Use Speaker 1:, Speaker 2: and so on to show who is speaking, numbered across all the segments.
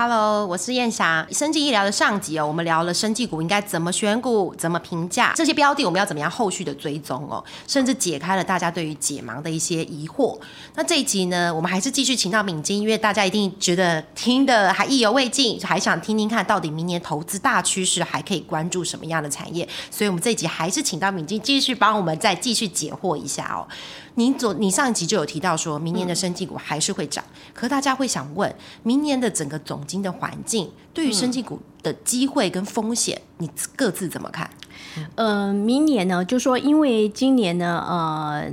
Speaker 1: Hello，我是燕霞。生技医疗的上集哦，我们聊了生技股应该怎么选股、怎么评价这些标的，我们要怎么样后续的追踪哦，甚至解开了大家对于解盲的一些疑惑。那这一集呢，我们还是继续请到敏金，因为大家一定觉得听的还意犹未尽，还想听听看到底明年投资大趋势还可以关注什么样的产业，所以我们这一集还是请到敏金继续帮我们再继续解惑一下哦。您昨你上一集就有提到说，明年的生技股还是会涨，可是大家会想问，明年的整个总经的环境对于生技股的机会跟风险，你各自怎么看？
Speaker 2: 呃，明年呢，就说因为今年呢，呃，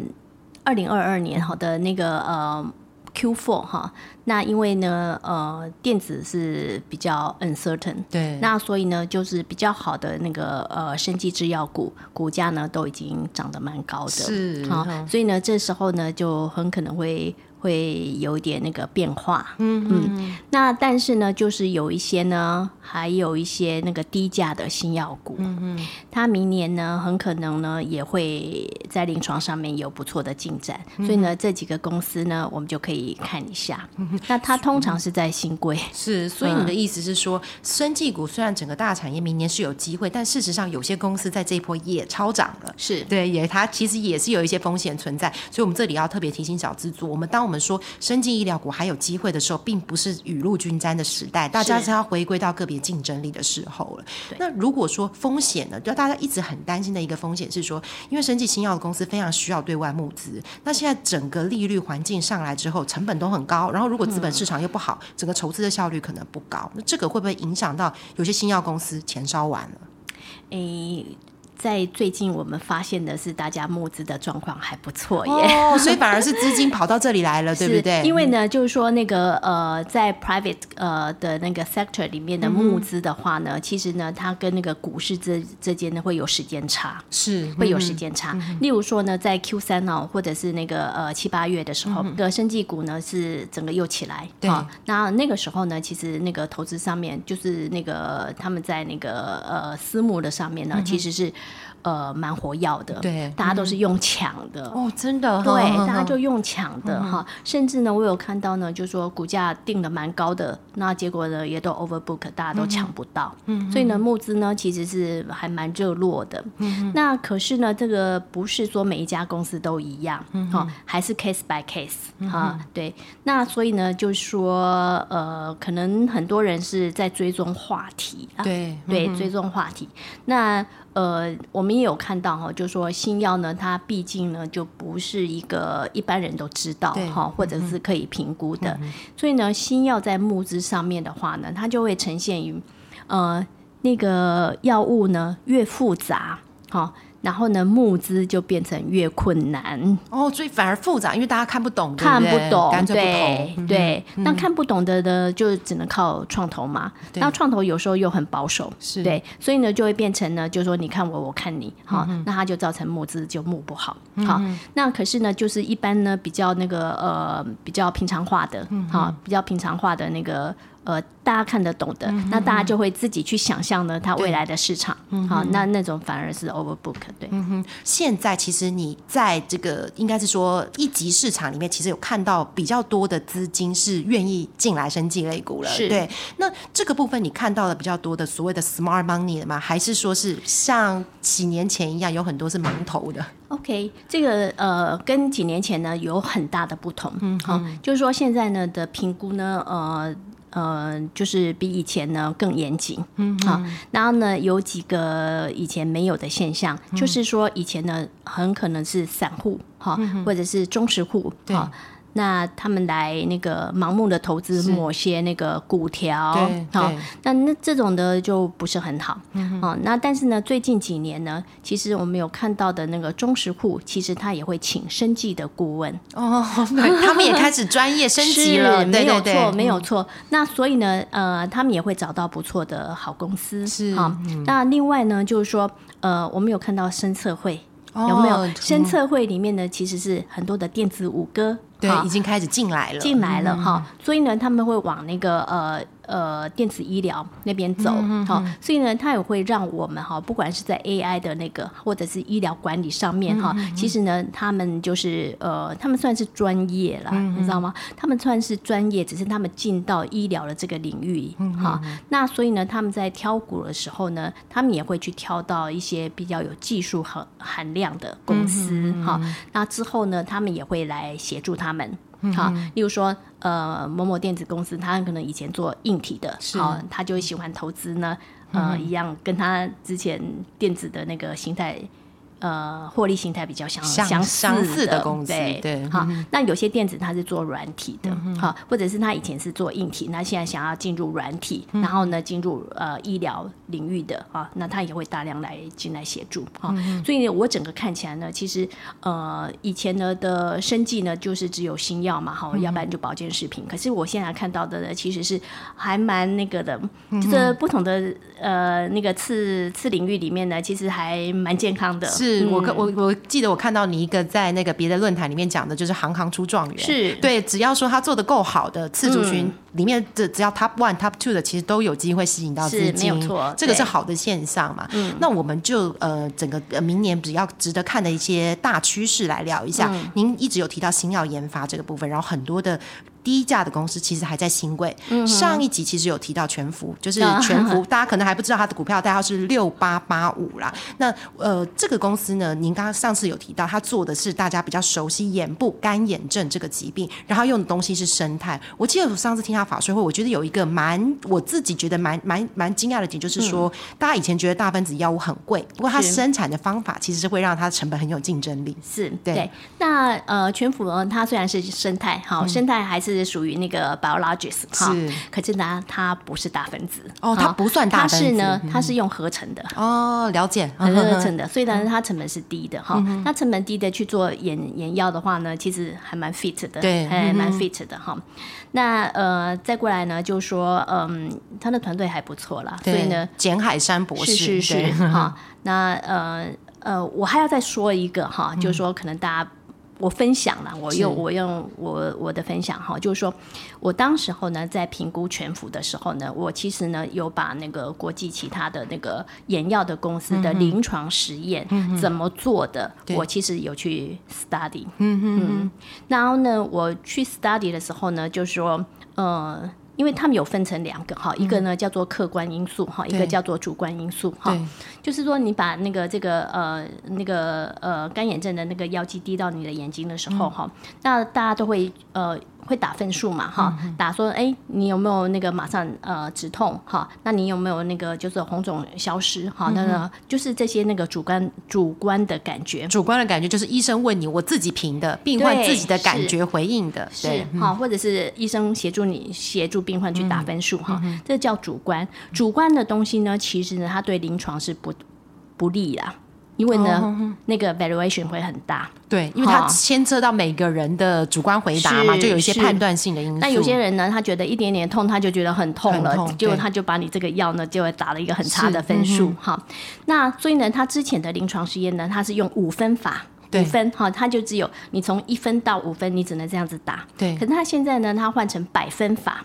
Speaker 2: 二零二二年好的那个呃 Q4 哈，那因为呢，呃，电子是比较 uncertain，
Speaker 1: 对。
Speaker 2: 那所以呢，就是比较好的那个呃生技制药股股价呢都已经涨得蛮高的，
Speaker 1: 是
Speaker 2: 好、
Speaker 1: 嗯。
Speaker 2: 所以呢，这时候呢就很可能会会有一点那个变化，嗯嗯，那但是呢，就是有一些呢，还有一些那个低价的新药股，嗯嗯，它明年呢很可能呢也会在临床上面有不错的进展，所以呢，这几个公司呢，我们就可以看一下。那它通常是在新规，
Speaker 1: 是，所以你的意思是说，生技股虽然整个大产业明年是有机会，但事实上有些公司在这一波也超涨了。
Speaker 2: 是。
Speaker 1: 对，也它其实也是有一些风险存在，所以我们这里要特别提醒小资族，我们当我们说生技医疗股还有机会的时候，并不是雨露均沾的时代，大家
Speaker 2: 是
Speaker 1: 是要回归到个别竞争力的时候了。那如果说风险呢，就大家一直很担心的一个风险是说，因为生技新药的公司非常需要对外募资，那现在整个利率环境上来之后，成本都很高，然后如果资本市场又不好，整个筹资的效率可能不高，那这个会不会影响到有些新药公司钱烧完了？
Speaker 2: 诶。在最近，我们发现的是，大家募资的状况还不错耶。
Speaker 1: 哦，所以反而是资金跑到这里来了，对不
Speaker 2: 是
Speaker 1: 对？
Speaker 2: 因为呢，就是说那个呃，在 private 呃的那个 sector 里面的募资的话呢，其实呢，它跟那个股市之之间呢会有时间差。
Speaker 1: 是
Speaker 2: 会有时间差，例如说呢，在 Q 三哦，或者是那个呃七八月的时候，的生技股呢是整个又起来，
Speaker 1: 对
Speaker 2: 好那那个时候呢，其实那个投资上面，就是那个他们在那个呃私募的上面呢，其实是呃蛮活跃的，
Speaker 1: 对
Speaker 2: 大家都是用抢的，
Speaker 1: 哦，真的，
Speaker 2: 对，
Speaker 1: 哼
Speaker 2: 大家就用抢的
Speaker 1: 嗯
Speaker 2: 哈，甚至呢，我有看到呢，就说股价定的蛮高的，那结果呢也都 overbook，大家都抢不到，嗯，所以呢，募资呢其实是还蛮热络的，嗯，那可是呢，这个不是说每一家公司都一样，
Speaker 1: 嗯
Speaker 2: 哈，还是 case by case 哈，对，那所以呢，就是说呃，可能很多人是在追踪话题啊，
Speaker 1: 对
Speaker 2: 对，追踪话题。那呃，我们也有看到哈，就说新药呢，它毕竟呢就不是一个一般人都知道
Speaker 1: 对
Speaker 2: 哈，或者是可以评估的，所以呢，新药在募资上面的话呢，它就会呈现于呃那个药物呢越复杂哈。然后呢，募资就变成越困难，
Speaker 1: 哦，所以反而复杂，因为大家看不懂，
Speaker 2: 看
Speaker 1: 不
Speaker 2: 懂，对。对。那看不懂的呢，就只能靠创投嘛。那创投有时候又很保守，
Speaker 1: 是。
Speaker 2: 对，所以呢就会变成呢，就是说你看我，我看你，哈、
Speaker 1: 嗯
Speaker 2: 那它就造成募资就募不好，好、那可是呢，就是一般呢比较那个呃比较平常化的，
Speaker 1: 嗯
Speaker 2: 好、比较平常化的那个。呃，大家看得懂的，
Speaker 1: 嗯
Speaker 2: 那大家就会自己去想象呢，它未来的市场，
Speaker 1: 嗯
Speaker 2: 好、那那种反而是 overbook，对，嗯哼
Speaker 1: 现在其实你在这个应该是说一级市场里面，其实有看到比较多的资金是愿意进来生技类股了。
Speaker 2: 是
Speaker 1: 对，那这个部分你看到了比较多的所谓的 smart money 的吗？还是说是像几年前一样有很多是盲投的
Speaker 2: ？OK，这个呃，跟几年前呢有很大的不同。嗯，好、就是说现在呢的评估呢，呃呃，就是比以前呢更严谨。嗯，好、然后呢有几个以前没有的现象，就是说以前呢很可能是散户哈、或者是中实户哈。那他们来那个盲目的投资某些那个股条，好
Speaker 1: 对，
Speaker 2: 那那这种的就不是很好，哦，那但是呢，最近几年呢，其实我们有看到的那个中实户，其实他也会请生计的顾问，
Speaker 1: 哦，他们也开始专业升级 了，
Speaker 2: 是没有错，没有错。那所以呢，呃，他们也会找到不错的好公司，
Speaker 1: 是
Speaker 2: 好。那另外呢，就是说，呃，我们有看到深测会。有没有
Speaker 1: 哦
Speaker 2: 深测会里面呢？其实是很多的电子五哥，
Speaker 1: 对已经开始进来了，
Speaker 2: 进来了哈，所以呢，他们会往那个呃呃电子医疗那边走，好，所以呢，它也会让我们哈，不管是在 AI 的那个或者是医疗管理上面哈，其实呢，他们就是呃，他们算是专业了，你知道吗？他们算是专业，只是他们进到医疗的这个领域，哈，那所以呢，他们在挑股的时候呢，他们也会去挑到一些比较有技术含含量的公司，哈，那之后呢，他们也会来协助他们。好，例如说，呃，某某电子公司，他可能以前做硬体的，好，他就喜欢投资呢，呃，一样跟他之前电子的那个形态。呃，获利形态比较相相似
Speaker 1: 的公司，
Speaker 2: 对，好。那有些电子它是做软体的，好，或者是它以前是做硬体，那现在想要进入软体，然后呢进入呃医疗领域的啊，那它也会大量来进来协助啊。所以我整个看起来呢，其实呃以前呢的生计呢就是只有新药嘛，哈，要不然就保健食品。可是我现在看到的呢，其实是还蛮那个的，就是不同的呃那个次次领域里面呢，其实还蛮健康的。
Speaker 1: 是我我我记得我看到你一个在那个别的论坛里面讲的，就是行行出状元。
Speaker 2: 是
Speaker 1: 对，只要说他做的够好的次族群里面的，只要 top one top two 的，其实都有机会吸引到资金。
Speaker 2: 没有错，
Speaker 1: 这个是好的现象嘛。那我们就呃整个明年比较值得看的一些大趋势来聊一下。您一直有提到新药研发这个部分，然后很多的。低价的公司其实还在新贵。上一集其实有提到全福，就是全福，大家可能还不知道它的股票代号是六八八五啦。那呃，这个公司呢，您刚刚上次有提到，它做的是大家比较熟悉眼部干眼症这个疾病，然后用的东西是生态。我记得我上次听他法说会，我觉得有一个蛮我自己觉得蛮蛮蛮惊讶的点，就是说大家以前觉得大分子药物很贵，不过它生产的方法其实是会让它的成本很有竞争力。
Speaker 2: 是对。那呃，全福呢，它虽然是生态，好生态还是。是属于那个 biologics 哈，可是呢，它不是大分子
Speaker 1: 哦，它不算大分子，
Speaker 2: 它是呢，它是用合成的
Speaker 1: 哦，了解
Speaker 2: 合成的，所以呢，它成本是低的哈。那成本低的去做眼眼药的话呢，其实还蛮 fit 的，
Speaker 1: 对，
Speaker 2: 还蛮 fit 的哈。那呃，再过来呢，就说嗯，他的团队还不错啦，所以呢，
Speaker 1: 简海山博士
Speaker 2: 是是是哈。那呃呃，我还要再说一个哈，就是说可能大家。我分享了，我用我用我我的分享哈，就是说我当时候呢，在评估全幅的时候呢，我其实呢有把那个国际其他的那个眼药的公司的临床实验怎么做的，我其实有去 study，嗯嗯，然后呢，我去 study 的时候呢，就是说，呃。因为他们有分成两个哈，一个呢叫做客观因素哈，一个叫做主观因素哈。就是说你把那个这个呃那个呃干眼症的那个药剂滴到你的眼睛的时候哈，那大家都会呃。会打分数嘛？哈，打说，哎，你有没有那个马上呃止痛？哈，那你有没有那个就是红肿消失？哈，那个就是这些那个主观主观的感觉。
Speaker 1: 主观的感觉就是医生问你，我自己评的，病患自己的感觉回应的，
Speaker 2: 是哈，或者是医生协助你协助病患去打分数哈，这叫主观。主观的东西呢，其实呢，它对临床是不不利啦。因为呢，那个 valuation 会很大，
Speaker 1: 对，因为它牵涉到每个人的主观回答嘛，就有一些判断性的因素。
Speaker 2: 那有些人呢，他觉得一点点痛，他就觉得很痛了，结果他就把你这个药呢，就会打了一个很差的分数。哈，那所以呢，他之前的临床实验呢，他是用五分法，五分哈，他就只有你从一分到五分，你只能这样子打。
Speaker 1: 对，
Speaker 2: 可是他现在呢，他换成百分法。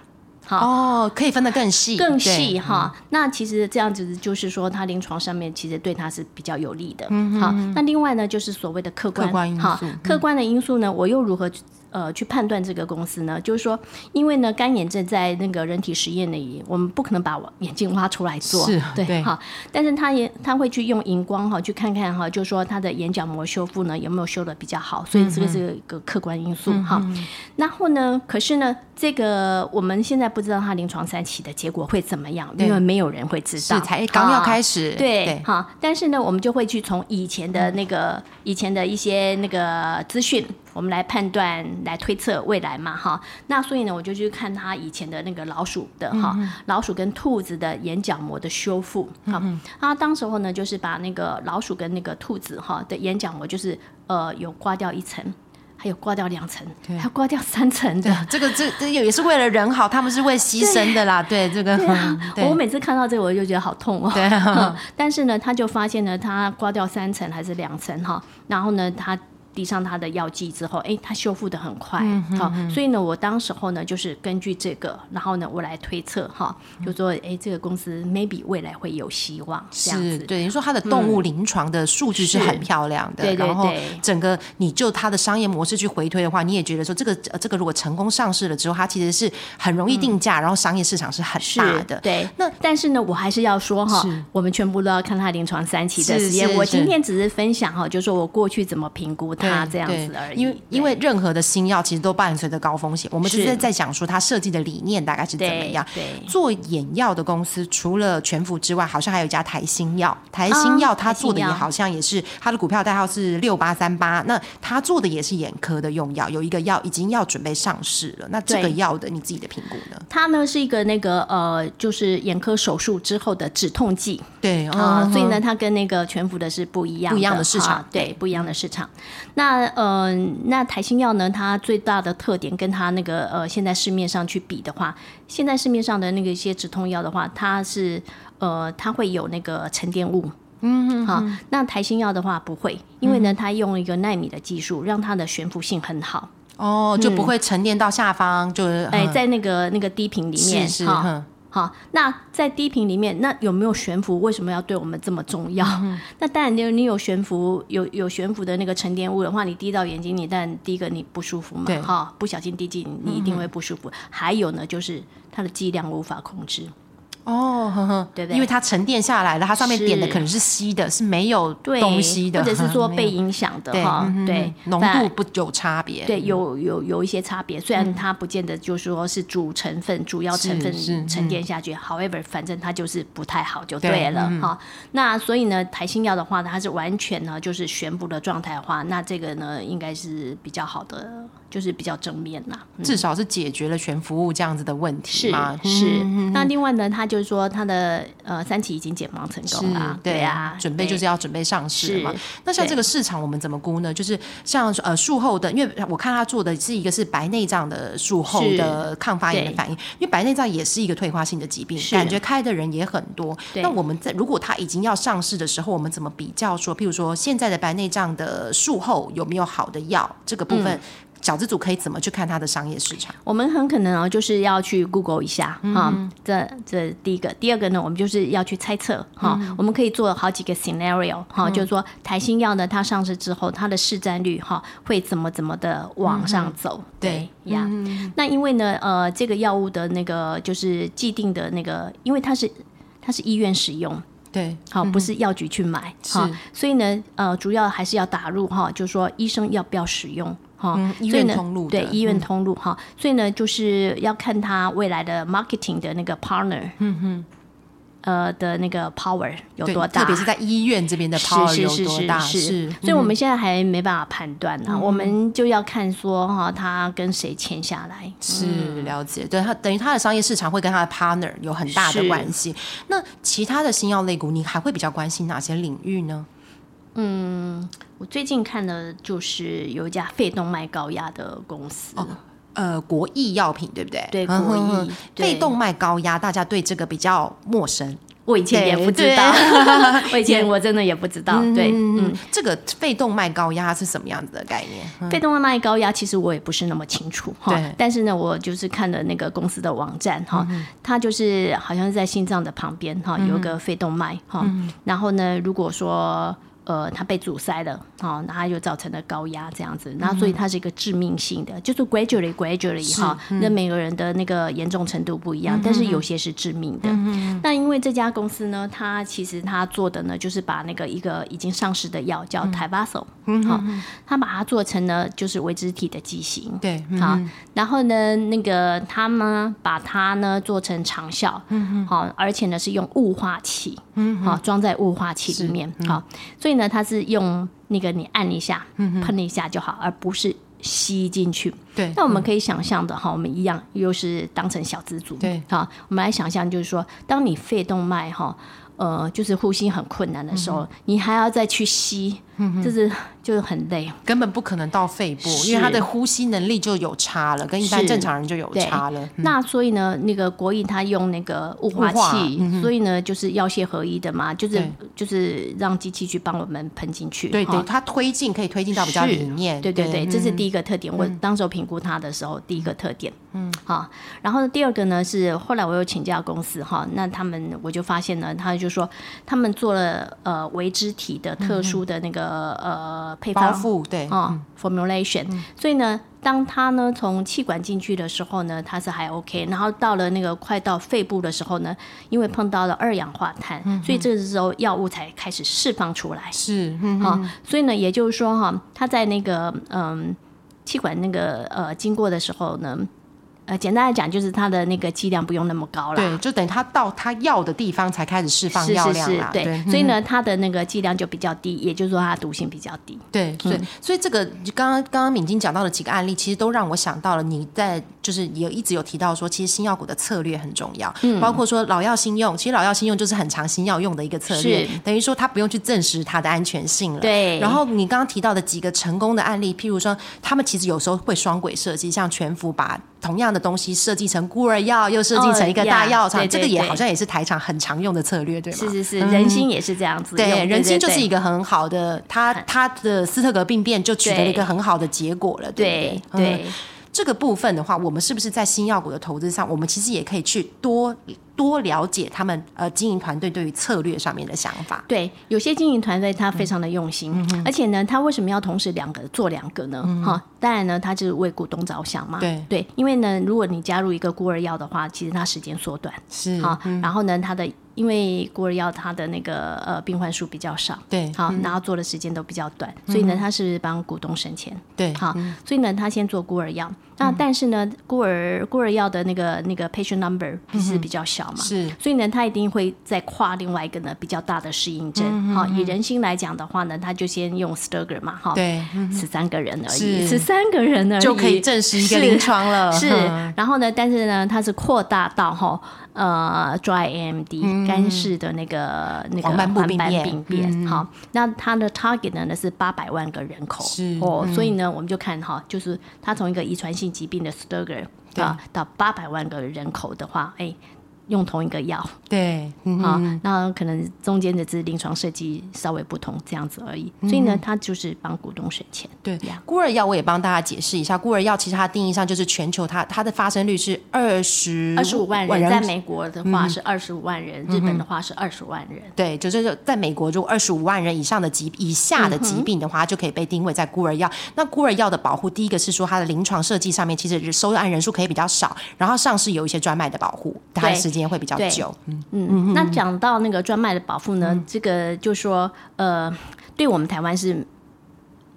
Speaker 1: 哦，可以分得更细，
Speaker 2: 更细哈。那其实这样子就是说，它临床上面其实对它是比较有利的。好，那另外呢，就是所谓的客观
Speaker 1: 因素。
Speaker 2: 客观的因素呢，我又如何？呃，去判断这个公司呢，就是说，因为呢，干眼症在那个人体实验里，我们不可能把眼睛挖出来做，是对，哈。但是他也他会去用荧光哈，去看看哈，就是说他的眼角膜修复呢有没有修的比较好，所以这个是一个客观因素哈。然后呢，可是呢，这个我们现在不知道他临床三期的结果会怎么样，因为没有人会知道，
Speaker 1: 才刚要开始，
Speaker 2: 对，哈。但是呢，我们就会去从以前的那个以前的一些那个资讯。我们来判断、来推测未来嘛，哈。那所以呢，我就去看他以前的那个老鼠的哈，老鼠跟兔子的眼角膜的修复，哈。他当时候呢，就是把那个老鼠跟那个兔子哈的眼角膜，就是呃有刮掉一层，还有刮掉两层，还有刮掉三层的。
Speaker 1: 这个这这也是为了人好，他们是为牺牲的啦。对这个，
Speaker 2: 我每次看到这个，我就觉得好痛哦。
Speaker 1: 对。
Speaker 2: 但是呢，他就发现呢，他刮掉三层还是两层哈，然后呢，他。滴上它的药剂之后，哎，它修复的很快，好，所以呢，我当时候呢，就是根据这个，然后呢，我来推测哈，就说，哎，这个公司 maybe 未来会有希望，这样子。
Speaker 1: 对，你说它的动物临床的数据是很漂亮的，然后整个你就它的商业模式去回推的话，你也觉得说，这个这个如果成功上市了之后，它其实是很容易定价，然后商业市场是很大的。
Speaker 2: 对，那但是呢，我还是要说哈，我们全部都要看它临床三期的实验。我今天只是分享哈，就说我过去怎么评估它这样子而
Speaker 1: 已。因为因为任何的新药其实都伴随着高风险，我们只是在讲说它设计的理念大概是怎么样。
Speaker 2: 对，
Speaker 1: 做眼药的公司除了全福之外，好像还有一家台新药。台新药它做的也好像也是它的股票代号是六八三八，那它做的也是眼科的用药，有一个药已经要准备上市了。那这个药的你自己的评估呢？
Speaker 2: 它呢是一个那个呃，就是眼科手术之后的止痛剂。
Speaker 1: 对
Speaker 2: 啊，所以呢，它跟那个全服的是不一样，
Speaker 1: 不一样的市场，
Speaker 2: 对，不一样的市场。那呃，那台新药呢，它最大的特点跟它那个呃，现在市面上去比的话，现在市面上的那个一些止痛药的话，它是呃，它会有那个沉淀物。嗯，好。那台新药的话不会，因为呢，它用一个纳米的技术，让它的悬浮性很好。
Speaker 1: 哦，就不会沉淀到下方，就是
Speaker 2: 哎，在那个那个低频里面，
Speaker 1: 是
Speaker 2: 好，那在低频里面，那有没有悬浮？为什么要对我们这么重要？那当然，你你有悬浮，有有悬浮的那个沉淀物的话，你滴到眼睛里，但第一个你不舒服嘛，哈，不小心滴进，你一定会不舒服。还有呢，就是它的剂量无法控制。
Speaker 1: 哦，呵呵，
Speaker 2: 对对？
Speaker 1: 因为它沉淀下来了，它上面点的可能是稀的，是没有东西的，
Speaker 2: 或者是说 被影响的哈。对，
Speaker 1: 浓度不有差别。
Speaker 2: 对，有有有一些差别。虽然它不见得就说是主成分、主要成分沉淀下去，however，反正它就是不太好，就对了哈。那所以呢，台新药的话，它是完全呢就是悬浮的状态的话，那这个呢应该是比较好的。就是比较正面啦，
Speaker 1: 至少是解决了全服务这样子的问题
Speaker 2: 嘛。是，那另外呢，他就是说他的呃三期已经解盲成功了，对啊，
Speaker 1: 准备就是要准备上市嘛。那像这个市场我们怎么估呢？就是像呃术后的，因为我看他做的是一个是白内障的术后的抗发炎的反应，因为白内障也是一个退化性的疾病，感觉开的人也很多。那我们在如果他已经要上市的时候，我们怎么比较说，譬如说现在的白内障的术后有没有好的药这个部分？小资组可以怎么去看它的商业市场？
Speaker 2: 我们很可能啊，就是要去 Google 一下哈。这这第一个，第二个呢，我们就是要去猜测哈。我们可以做好几个 scenario 哈，就是说台新药呢，它上市之后，它的市占率哈会怎么怎么的往上走？对呀。那因为呢，呃，这个药物的那个就是既定的那个，因为它是它是医院使用，
Speaker 1: 对，
Speaker 2: 好，不是药局去买，哈，所以呢，呃，主要还是要打入哈，就是说医生要不要使用。
Speaker 1: 哈，医院通路
Speaker 2: 对医院通路哈，所以呢，就是要看他未来的 marketing 的那个 partner，嗯哼，呃的那个 power 有多大，
Speaker 1: 特别是在医院这边的 power 有多大，是，
Speaker 2: 所以我们现在还没办法判断呢，我们就要看说哈，他跟谁签下来，
Speaker 1: 是了解，对他等于他的商业市场会跟他的 partner 有很大的关系。那其他的新药类股，你还会比较关心哪些领域呢？
Speaker 2: 嗯，我最近看的就是有一家肺动脉高压的公司，
Speaker 1: 呃，国益药品对不对？
Speaker 2: 对，国益
Speaker 1: 肺动脉高压，大家对这个比较陌生。
Speaker 2: 我以前也不知道，我以前我真的也不知道。对，嗯，
Speaker 1: 这个肺动脉高压是什么样子的概念？
Speaker 2: 肺动脉高压其实我也不是那么清楚哈，但是呢，我就是看了那个公司的网站哈，它就是好像是在心脏的旁边哈，有个肺动脉哈，然后呢，如果说呃，它被阻塞了，好，那它就造成了高压这样子，那所以它是一个致命性的，就是 gradually gradually 哈，那每个人的那个严重程度不一样，但是有些是致命的。那因为这家公司呢，它其实它做的呢，就是把那个一个已经上市的药叫 t v a s o 好，它把它做成了就是微肢体的剂型，
Speaker 1: 对，
Speaker 2: 好，然后呢，那个他们把它呢做成长效，好，而且呢是用雾化器，好，装在雾化器里面，好，所以。呢它是用那个你按一下，喷一下就好，而不是吸进去。
Speaker 1: 对，
Speaker 2: 那我们可以想象的哈，我们一样又是当成小蜘蛛。
Speaker 1: 对，
Speaker 2: 好，我们来想象，就是说，当你肺动脉哈，呃，就是呼吸很困难的时候，你还要再去吸，就是就是很累。
Speaker 1: 根本不可能到肺部，因为他的呼吸能力就有差了，跟一般正常人就有差了。嗯
Speaker 2: 那所以呢，那个国营他用那个雾化器所以呢就是药械合一的嘛，就是就是让机器去帮我们喷进去。
Speaker 1: 对对，
Speaker 2: 哈
Speaker 1: 它推进可以推进到比较里面。
Speaker 2: 对对对，这是
Speaker 1: 嗯
Speaker 2: 第一个特点。我当时候评估它的时候，第一个特点。嗯，好。然后呢，第二个呢是后来我又请教公司哈，那他们我就发现呢，他就说他们做了呃微肢体的特殊的那个呃配
Speaker 1: 包
Speaker 2: 方
Speaker 1: 覆对，
Speaker 2: 哦 formulation，所以呢。当它呢从气管进去的时候呢，它是还 OK，然后到了那个快到肺部的时候呢，因为碰到了二氧化碳，所以这个时候药物才开始释放出来。
Speaker 1: 是，嗯
Speaker 2: 好、所以呢，也就是说哈，它在那个嗯气管那个呃经过的时候呢，呃，简单来讲就是它的那个剂量不用那么高了。
Speaker 1: 对，就等于它到它要的地方才开始释放
Speaker 2: 是是是
Speaker 1: 药量啦。，
Speaker 2: 对，所以呢，它的那个剂量就比较低，也就是说它毒性比较低。
Speaker 1: 对，所以、所以这个刚刚刚刚敏晶讲到的几个案例，其实都让我想到了你在就是也一直有提到说，其实新药股的策略很重要，嗯包括说老药新用，其实老药新用就是很长新药用的一个策略
Speaker 2: 是，
Speaker 1: 等于说它不用去证实它的安全性了。
Speaker 2: 对
Speaker 1: 然后你刚刚提到的几个成功的案例，譬如说他们其实有时候会双轨设计，像全福把同样的东西设计成孤儿药，又设计成一个
Speaker 2: 哦
Speaker 1: 大药厂，这个也好像也是台厂很常用的策略，对吗？
Speaker 2: 是是是，人心也是这样子用。
Speaker 1: 对，人心就是一
Speaker 2: 个
Speaker 1: 个很好的，他他的斯特格病变就取得了一个很好的结果了，对对？这个部分的话，我们是不是在新药股的投资上，我们其实也可以去多多了解他们呃经营团队对于策略上面的想法？
Speaker 2: 对，有些经营团队他非常的用心，
Speaker 1: 嗯
Speaker 2: 而且呢，他为什么要同时两个做两个呢？哈、当然呢，他就是为股东着想嘛。
Speaker 1: 对
Speaker 2: 对，因为呢，如果你加入一个孤儿药的话，其实它时间缩短，
Speaker 1: 是
Speaker 2: 好、然后呢，它的因为孤儿药它的那个呃病患数比较少，
Speaker 1: 对
Speaker 2: 好，然后做的时间都比较短，所以呢，他是帮股东省钱。
Speaker 1: 对，
Speaker 2: 好，所以呢，他先做孤儿药。那但是呢，孤儿孤儿药的那个那个 patient number 是比较小嘛，
Speaker 1: 是。
Speaker 2: 所以呢，他一定会再跨另外一个呢比较大的适应症。好，以人心来讲的话呢，他就先用 Sturger 嘛，哈，
Speaker 1: 对，
Speaker 2: 十三个人而已，十三个人而已。
Speaker 1: 就可以证实一个临床了。
Speaker 2: 是
Speaker 1: 嗯，
Speaker 2: 然后呢，但是呢，它是扩大到哈呃 dry AMD 干式的那个那个
Speaker 1: 黄斑病变。
Speaker 2: 好，那它的 target 呢呢是八百万个人口，
Speaker 1: 是。
Speaker 2: 哦，所以呢，我们就看哈，就是它从一个遗传性疾病的 Sturger 啊到八百万个人口的话，哎。用同一个药。
Speaker 1: 对，嗯
Speaker 2: 啊，那可能中间的只是临床设计稍微不同这样子而已，所以呢，它就是帮股东省钱。
Speaker 1: 对
Speaker 2: 呀，
Speaker 1: 孤儿药我也帮大家解释一下，孤儿药其实它定义上就是全球它它的发生率是二十
Speaker 2: 二十五万人，在美国的话是二十五万人，日本的话是二十万人。
Speaker 1: 对，就是在美国，如果二十五万人以上的疾以下的疾病的话，它就可以被定位在孤儿药。那孤儿药的保护，第一个是说它的临床设计上面，其实收案人数可以比较少，然后上市有一些专卖的保护，它的时间会比较
Speaker 2: 对
Speaker 1: 久。嗯，
Speaker 2: 嗯，那讲到那个专卖的保护呢，这个就说呃，对我们台湾是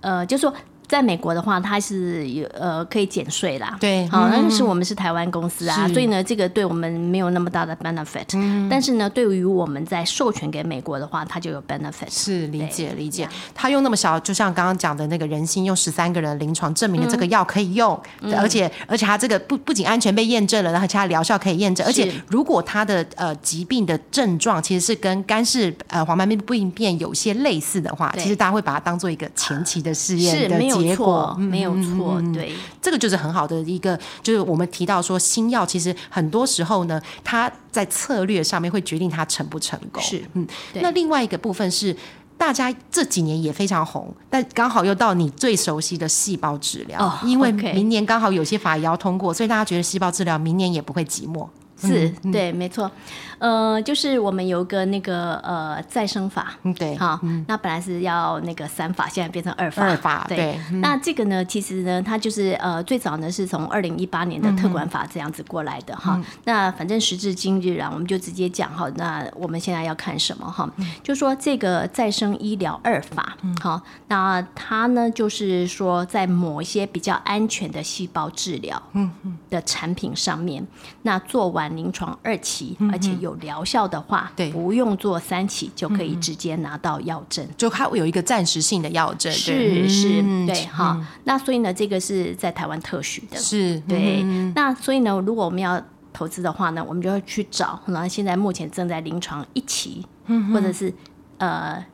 Speaker 2: 呃，就说。在美国的话，它是有呃可以减税啦，
Speaker 1: 对
Speaker 2: 好，
Speaker 1: 嗯
Speaker 2: 但是我们是台湾公司啊，所以呢，这个对我们没有那么大的 benefit，但是呢，对于我们在授权给美国的话，它就有 benefit，
Speaker 1: 是理解理解。他用那么小，就像刚刚讲的那个人心，用十三个人临床证明了这个药可以用，而且而且它这个不不仅安全被验证了，然后其他疗效可以验证，而且如果他的呃疾病的症状其实是跟肝是呃黄斑病病变有些类似的话，其实大家会把它当做一个前期的试验的结果
Speaker 2: 错，。没有错，对。
Speaker 1: 这个就是很好的一个，就是我们提到说新药其实很多时候呢，它在策略上面会决定它成不成功。
Speaker 2: 是
Speaker 1: 嗯，
Speaker 2: 对
Speaker 1: 那另外一个部分是。大家这几年也非常红，但刚好又到你最熟悉的细胞治疗，
Speaker 2: 哦
Speaker 1: 因为明年刚好有些法也要通过，所以大家觉得细胞治疗明年也不会寂寞。
Speaker 2: 是对，没错，呃，就是我们有个那个呃再生法，
Speaker 1: 嗯，对，
Speaker 2: 好，那本来是要那个三法，现在变成二法。
Speaker 1: 二法
Speaker 2: 对。那这个呢，其实呢，它就是呃，最早呢是从二零一八年的特管法这样子过来的哈。
Speaker 1: 嗯
Speaker 2: 那反正时至今日啊，我们就直接讲哈。那我们现在要看什么哈？
Speaker 1: 嗯
Speaker 2: 就说这个再生医疗二法，好，那它呢就是说在某一些比较安全的细胞治疗的产品上面，那做完临床二期，而且有疗效的话，
Speaker 1: 对
Speaker 2: 不用做三期就可以直接拿到药证。
Speaker 1: 就它会有一个暂时性的药证，对
Speaker 2: 是是，
Speaker 1: 嗯
Speaker 2: 对哈。那所以呢，这个是在台湾特许的，
Speaker 1: 是，
Speaker 2: 对。
Speaker 1: 嗯
Speaker 2: 那所以呢，如果我们要投资的话呢，我们就要去找，那现在目前正在临床一期，或者是呃。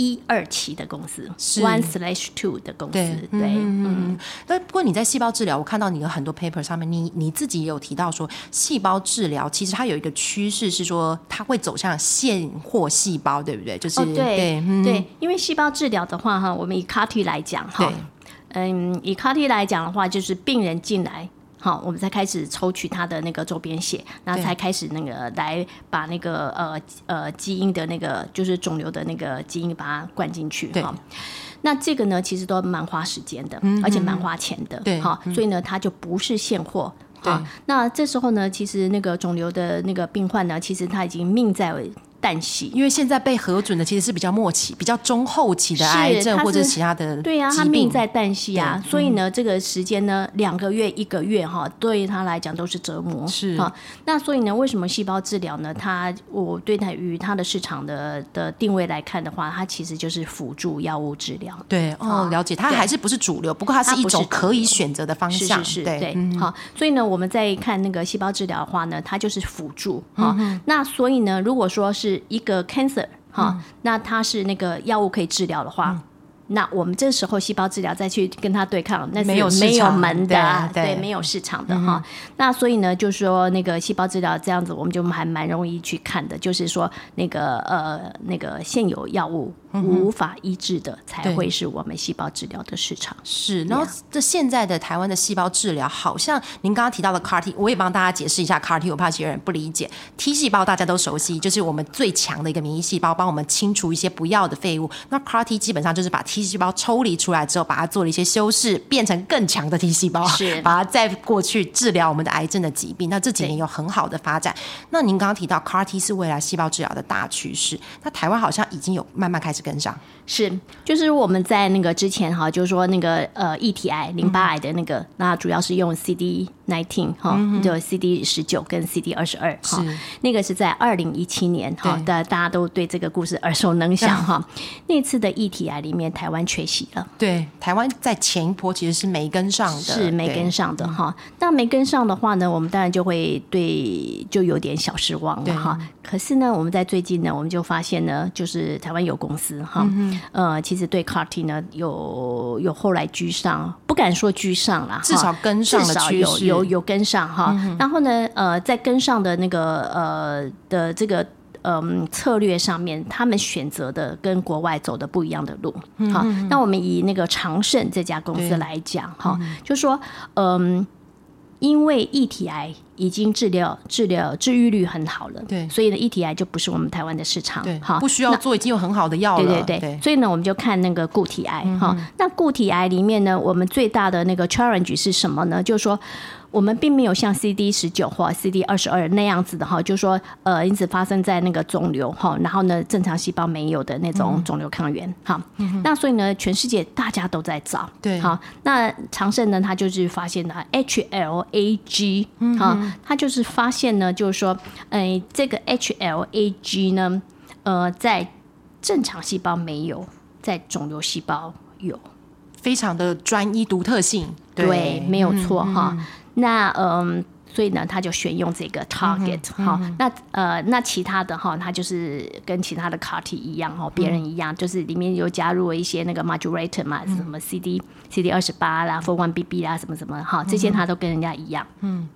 Speaker 2: 一二期的公司，one slash two 的公司，
Speaker 1: 对
Speaker 2: 对，嗯，
Speaker 1: 但不过你在细胞治疗，我看到你有很多 paper 上面，你你自己也有提到说，细胞治疗其实它有一个趋势是说，它会走向现货细胞，对不对？就是、
Speaker 2: 哦，对
Speaker 1: 嗯
Speaker 2: 对，因为细胞治疗的话，哈，我们以 CAR T 来讲，哈，嗯，以 CAR T 来讲的话，就是病人进来。好，我们才开始抽取他的那个周边血，然后才开始那个来把那个呃呃基因的那个就是肿瘤的那个基因把它灌进去
Speaker 1: 对。
Speaker 2: 哈。那这个呢，其实都蛮花时间的，而且蛮花钱的，
Speaker 1: 嗯对
Speaker 2: 好，所以呢，它就不是现货。
Speaker 1: 对。
Speaker 2: 好，那这时候呢，其实那个肿瘤的那个病患呢，其实他已经命在旦夕，
Speaker 1: 因为现在被核准的其实是比较末期、比较中后期的癌症或者其他的
Speaker 2: 对呀、他命在旦夕啊，所以呢，这个时间呢，两个月、一个月哈，对于他来讲都是折磨。
Speaker 1: 是。
Speaker 2: 哈，那所以呢，为什么细胞治疗呢？它我对它与它的市场的的定位来看的话，它其实就是辅助药物治疗。
Speaker 1: 对哦，了解，它还是不是主流，不过它是一种可以选择的方
Speaker 2: 是
Speaker 1: 向，
Speaker 2: 是是，
Speaker 1: 对
Speaker 2: 对，
Speaker 1: 嗯。
Speaker 2: 好，所以呢，我们在看那个细胞治疗的话呢，它就是辅助哈、
Speaker 1: 嗯
Speaker 2: 那所以呢，如果说是一个 cancer 哈、
Speaker 1: 嗯
Speaker 2: 那它是那个药物可以治疗的话。那我们这时候细胞治疗再去跟它对抗，那是
Speaker 1: 没有
Speaker 2: 没有门的啊，
Speaker 1: 对
Speaker 2: 没有市场的哈。那所以呢，就是说那个细胞治疗这样子，我们就还蛮容易去看的，就是说那个呃那个现有药物无法医治的，才会是我们细胞治疗的市场。
Speaker 1: 是，然后这现在的台湾的细胞治疗，好像您刚刚提到的 CAR T，我也帮大家解释一下 CAR T，我怕有些人不理解。T 细胞大家都熟悉，就是我们最强的一个免疫细胞，帮我们清除一些不要的废物。那 CAR T 基本上就是把 T 细胞抽离出来之后，把它做了一些修饰，变成更强的 T 细胞，
Speaker 2: 是
Speaker 1: 把它再过去治疗我们的癌症的疾病。那这几年有很好的发展。那您刚刚提到 CAR T 是未来细胞治疗的大趋势，那台湾好像已经有慢慢开始跟上。
Speaker 2: 是，就是我们在那个之前哈，就是说那个呃液体癌、淋巴癌的那个，那主要是用 CD nineteen 哈，就 CD 十九跟 CD 二十二哈，那个是在二零一七年哈，大大家都对这个故事耳熟能详哈。那次的液体癌里面，台湾缺席了。
Speaker 1: 对，台湾在前一波其实是没跟上的，
Speaker 2: 是没跟上的哈。那没跟上的话呢，我们当然就会对就有点小失望了哈。可是呢，我们在最近呢，我们就发现呢，就是台湾有公司哈，
Speaker 1: 嗯
Speaker 2: 呃，其实对 CAR T 呢有有后来居上，不敢说居上啦，
Speaker 1: 至少跟上了趋势嗯
Speaker 2: 有有有跟上哈。然后呢，呃，在跟上的那个呃的这个。嗯，策略上面，他们选择的跟国外走的不一样的路。好，那我们以那个长盛这家公司来讲，哈，就说，嗯，因为异体癌已经治疗治疗治愈率很好了，
Speaker 1: 对。
Speaker 2: 所以呢，异体癌就不是我们台湾的市场，
Speaker 1: 对，
Speaker 2: 哈，
Speaker 1: 不需要做，已经有很好的药了。
Speaker 2: 对对对，所以呢，我们就看那个固体癌。哈、那固体癌里面呢，我们最大的那个 challenge 是什么呢？就是说。我们并没有像 CD 十九或 CD 二十二那样子的哈，就是说呃，因此发生在那个肿瘤哈，然后呢，正常细胞没有的那种肿瘤抗原哈。那所以呢，全世界大家都在找，
Speaker 1: 对。
Speaker 2: 好，那长盛呢，他就是发现了 HLA-G 啊，他就是发现呢，就是说，哎，这个 HLA-G 呢，呃，在正常细胞没有，在肿瘤细胞有，
Speaker 1: 非常的专一独特性。
Speaker 2: 对，没有错哈。那嗯。所以呢，他就选用这个 target 哈、那呃，那其他的哈，它就是跟其他的 CAR T 一样哈，别人一样，就是里面有加入了一些那个 modulator 嘛，什么 CD CD 二十八啦、4 1 BB 啦，什么什么哈，这些它都跟人家一样。嗯。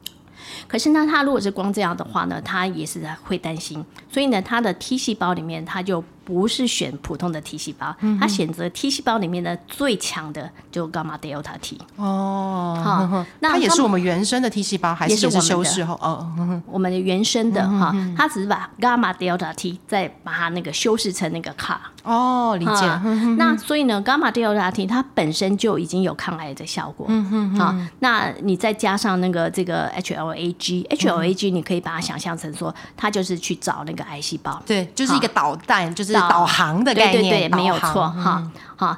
Speaker 2: 可是呢，他如果是光这样的话呢，他也是会担心，所以呢，他的 T 细胞里面他就不是选普通的 T 细胞，他选择 T 细胞里面的最强的就 gamma delta T。
Speaker 1: 哦，
Speaker 2: 哈 那
Speaker 1: 它也是我们原生的 T 细胞，还是
Speaker 2: 我们
Speaker 1: 修饰后？哦，嗯
Speaker 2: 我们的原生的哈，它只是把 gamma delta T 再把它那个修饰成那个 CAR。
Speaker 1: 哦，理解。
Speaker 2: 啊那所以呢，gamma delta T 它本身就已经有抗癌的效果。嗯嗯好，那你再加上那个这个 HLA-G，HLA-G 你可以把它想象成说，它就是去找那个癌细胞。
Speaker 1: 对，就是一个导弹，就是
Speaker 2: 导
Speaker 1: 导航的概念，
Speaker 2: 对对对，没有错哈。好，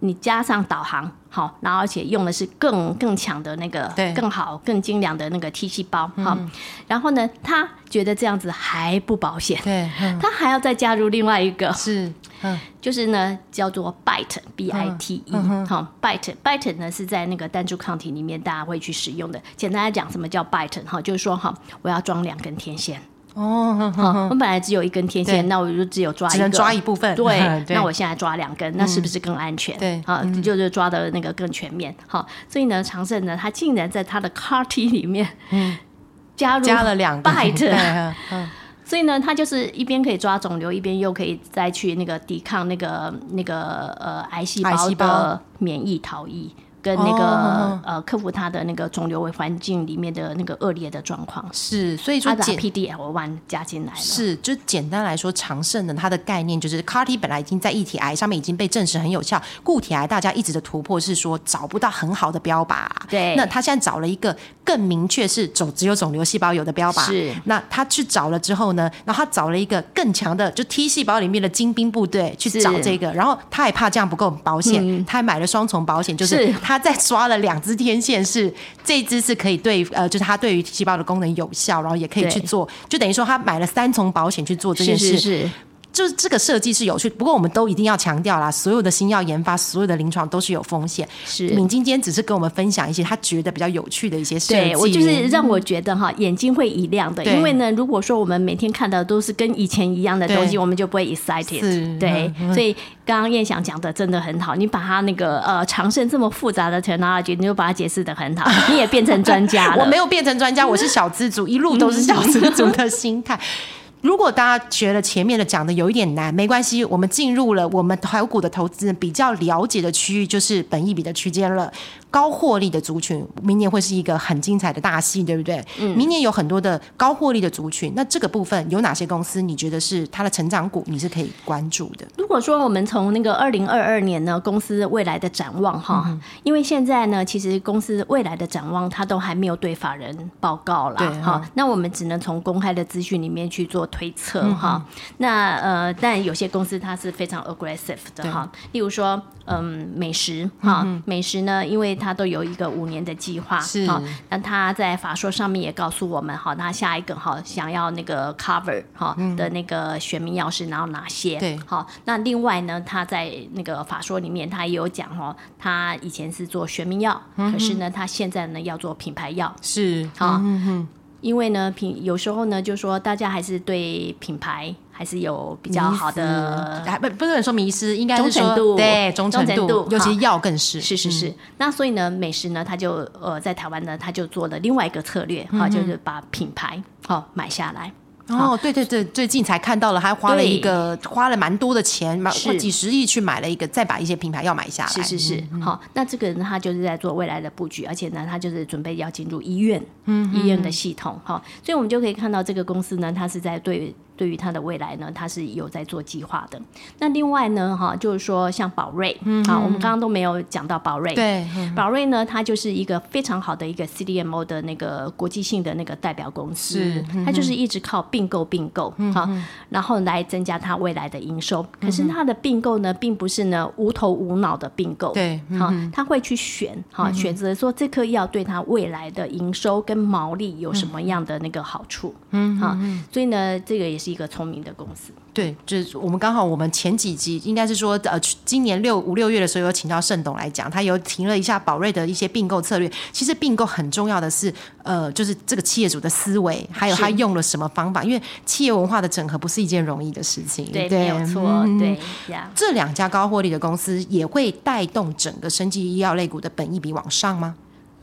Speaker 2: 你加上导航，好，然后而且用的是更更强的那个
Speaker 1: 对，
Speaker 2: 更好、更精良的那个 T 细胞，好，然后呢，他觉得这样子还不保险，
Speaker 1: 对，嗯。
Speaker 2: 他还要再加入另外一个，
Speaker 1: 是，嗯，
Speaker 2: 就是呢叫做 BITE B I T E，好，BITE BITE 呢是在那个单株抗体里面大家会去使用的。简单来讲，什么叫 BITE 哈，就是说哈，我要装两根天线。哦，好，我本来只有一根天
Speaker 1: 对。
Speaker 2: 线，那我就只有抓一个，
Speaker 1: 只能抓一部分。
Speaker 2: 对
Speaker 1: 对，
Speaker 2: 那我现在抓两根，那是不是更安全？
Speaker 1: 对
Speaker 2: 好，就是抓的那个更全面。好，所以呢，长盛呢，他竟然在他的 CAR T 里面，加入
Speaker 1: 加了两个。
Speaker 2: 所以呢，它就是一边可以抓肿瘤，一边又可以再去那个抵抗那个那个呃癌细
Speaker 1: 胞。
Speaker 2: 的免疫逃逸。跟那个、
Speaker 1: 哦
Speaker 2: 呃克服它的那个肿瘤环境里面的那个恶劣的状况，
Speaker 1: 是，所以说
Speaker 2: 它把
Speaker 1: 简
Speaker 2: PDL one 加进来。了。
Speaker 1: 是，就简单来说，长盛的，它的概念就是 CAR T 本来已经在异体癌上面已经被证实很有效，固体癌大家一直的突破是说找不到很好的标靶，
Speaker 2: 对。
Speaker 1: 那他现在找了一个更明确是肿只有肿瘤细胞有的标靶，
Speaker 2: 是。
Speaker 1: 那他去找了之后呢，然后他找了一个更强的，就 T 细胞里面的精兵部队去找这个，然后他也怕这样不够保险，他还买了双重保险，就是
Speaker 2: 是。
Speaker 1: 他在抓了两支天线是，这一支是可以对呃，就是它对于 T 细胞的功能有效，然后也可以去做，就等于说他买了三重保险去做这件事。
Speaker 2: 是是，
Speaker 1: 就是这个设计是有趣，不过我们都一定要强调啦，所有的新药研发，所有的临床都是有风险。
Speaker 2: 是
Speaker 1: 敏今天只是跟我们分享一些他觉得比较有趣的一些设计。
Speaker 2: 对我就是让我觉得哈，眼睛会一亮的。
Speaker 1: 对
Speaker 2: 因为呢，如果说我们每天看到都是跟以前一样的东西，我们就不会 excited
Speaker 1: 是。
Speaker 2: 对
Speaker 1: 嗯，
Speaker 2: 所以刚刚燕翔讲的真的很好，你把它那个呃长盛这么复杂的 technology，你就把它解释的很好，你也变成专家了。
Speaker 1: 我没有变成专家，我是小资族，一路都是小资族的心态。如果大家觉得前面的讲的有一点难，没关系，我们进入了我们台股的投资人比较了解的区域，就是本益比的区间了。高获利的族群，明年会是一个很精彩的大戏，对不对？嗯明年有很多的高获利的族群，那这个部分有哪些公司？你觉得是它的成长股，你是可以关注的？
Speaker 2: 如果说我们从那个二零二二年呢，公司未来的展望哈，
Speaker 1: 嗯
Speaker 2: 因为现在呢，其实公司未来的展望它都还没有对法人报告
Speaker 1: 对
Speaker 2: 啦，哈，那我们只能从公开的资讯里面去做推测
Speaker 1: 嗯
Speaker 2: 哈。那呃，但有些公司它是非常 aggressive 的哈，例如说嗯美食哈，美食呢，因为它都有一个五年的计划
Speaker 1: 是。
Speaker 2: 哈，那他在法说上面也告诉我们哈，他下一个哈想要那个 cover 哈的那个选民药是然后哪些？
Speaker 1: 对。
Speaker 2: 好，那另外呢，他在那个法说里面，他也有讲哦，他以前是做学名药，可是呢，他现在呢要做品牌药，
Speaker 1: 是
Speaker 2: 好，因为呢品有时候呢，就说大家还是对品牌还是有比较好的
Speaker 1: 还不不能说迷失，应该是说对忠诚
Speaker 2: 度
Speaker 1: 尤其
Speaker 2: 好
Speaker 1: 药更是
Speaker 2: 是是是，那所以呢，美食呢，他就呃在台湾呢，他就做了另外一个策略，哈、就是把品牌好、买下来。
Speaker 1: 哦，对对对，最近才看到了，还花了一
Speaker 2: 对。
Speaker 1: 个花了蛮多的钱，买几十亿去买了一个，再把一些品牌要买下来。
Speaker 2: 是是是，好，那这个人他就是在做未来的布局，而且呢，他就是准备要进入医院，嗯，医院的系统，哈，所以我们就可以看到这个公司呢，它是在对对于它的未来呢，它是有在做计划的。那另外呢，哈，就是说像宝瑞，嗯，好，我们刚刚都没有讲到宝瑞，
Speaker 1: 对，嗯
Speaker 2: 宝瑞呢，它就是一个非常好的一个 CDMO 的那个国际性的那个代表公司
Speaker 1: 是，
Speaker 2: 它就是一直靠并购并购，好，然后来增加它未来的营收。可是它的并购呢，并不是呢无头无脑的并购，
Speaker 1: 对
Speaker 2: 好，他会去选，哈，选择说这颗药对它未来的营收跟毛利有什么样的那个好处，嗯，好，所以呢，这个也是一个聪明的公司。
Speaker 1: 对，就是我们刚好我们前几集应该是说，呃，今年六五六月的时候有请到盛董来讲，他有提了一下宝瑞的一些并购策略。其实并购很重要的是，呃，就是这个企业主的思维，还有他用了什么方法，因为企业文化的整合不是一件容易的事情。
Speaker 2: 对，没有错，
Speaker 1: 嗯
Speaker 2: 对呀。
Speaker 1: 这两家高获利的公司也会带动整个生技医药类股的本益比往上吗？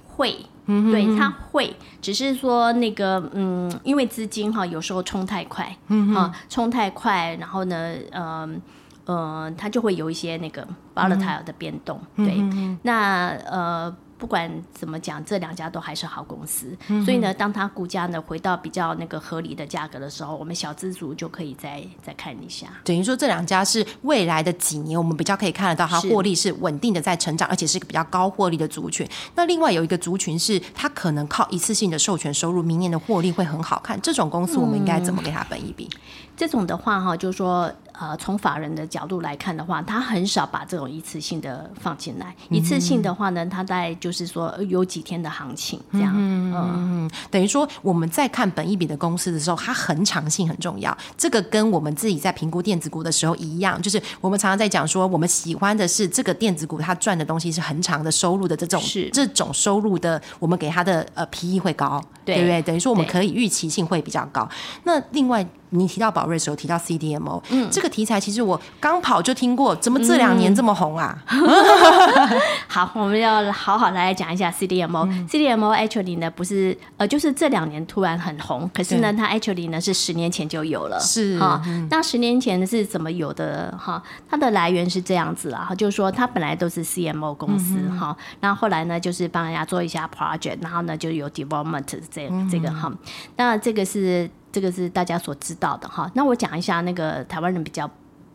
Speaker 2: 会，对，它会，只是说那个，嗯，因为资金哈，有时候冲太快，嗯啊，冲太快，然后呢，嗯、呃，它就会有一些那个 volatile 的变动，对，那呃。不管怎么讲，这两家都还是好公司，所以呢，当它股价呢回到比较那个合理的价格的时候，我们小资族就可以再再看一下。
Speaker 1: 等于说这两家是未来的几年，我们比较可以看得到它获利是稳定的在成长，而且是一个比较高获利的族群。那另外有一个族群是它可能靠一次性的授权收入，明年的获利会很好看。这种公司我们应该怎么给它本一比？
Speaker 2: 这种的话哈，就是说，呃，从法人的角度来看的话，他很少把这种一次性的放进来。一次性的话呢，他在就是说有几天的行情这样。嗯嗯，
Speaker 1: 等于说我们在看本一笔的公司的时候，它恒长性很重要。这个跟我们自己在评估电子股的时候一样，就是我们常常在讲说，我们喜欢的是这个电子股它赚的东西是恒长的收入的这种
Speaker 2: 是
Speaker 1: 这种收入的，我们给它的呃 P E 会高，
Speaker 2: 对
Speaker 1: 对不对？等于说我们可以预期性会比较高。那另外。你提到宝瑞的时候，提到 CDMO，嗯，这个题材其实我刚跑就听过，怎么这两年这么红啊？
Speaker 2: 好，我们要好好来讲一下 CDMO。CDMO actually 呢不是呃，就是这两年突然很红，可是呢，它 actually 呢是十年前就有了，
Speaker 1: 是
Speaker 2: 哈。那十年前是怎么有的哈？它的来源是这样子啦，就是说它本来都是 CMO 公司哈，然后后来呢就是帮人家做一下 project，然后呢就有 development 这这个哈。那这个是这个是大家所知道的哈。那我讲一下那个台湾人比较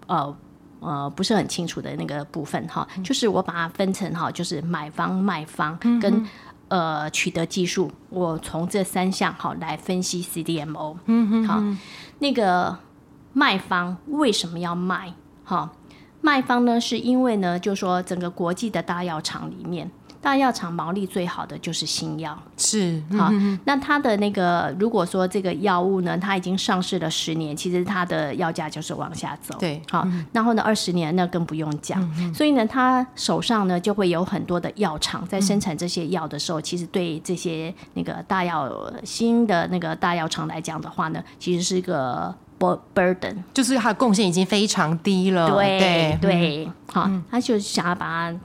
Speaker 2: 呃。呃，不是很清楚的那个部分哈，就是我把它分成哈，就是买方、卖方跟、呃取得技术，我从这三项哈来分析 CDMO。嗯哼好，那个卖方为什么要卖？哈，卖方呢是因为呢，就说整个国际的大药厂里面，大药厂毛利最好的就是新药。
Speaker 1: 是，
Speaker 2: 好，那它的那个如果说这个药物呢，它已经上市了十年，其实它的药价就是往下走。
Speaker 1: 对
Speaker 2: 好，然后呢，二十年那更不用讲。所以呢，他手上呢就会有很多的药厂在生产这些药的时候，其实对这些那个大药新的那个大药厂来讲的话呢，其实是一个 bur- burden。
Speaker 1: 就是它的贡献已经非常低了，
Speaker 2: 对
Speaker 1: 对，
Speaker 2: 对，好，他就想要把它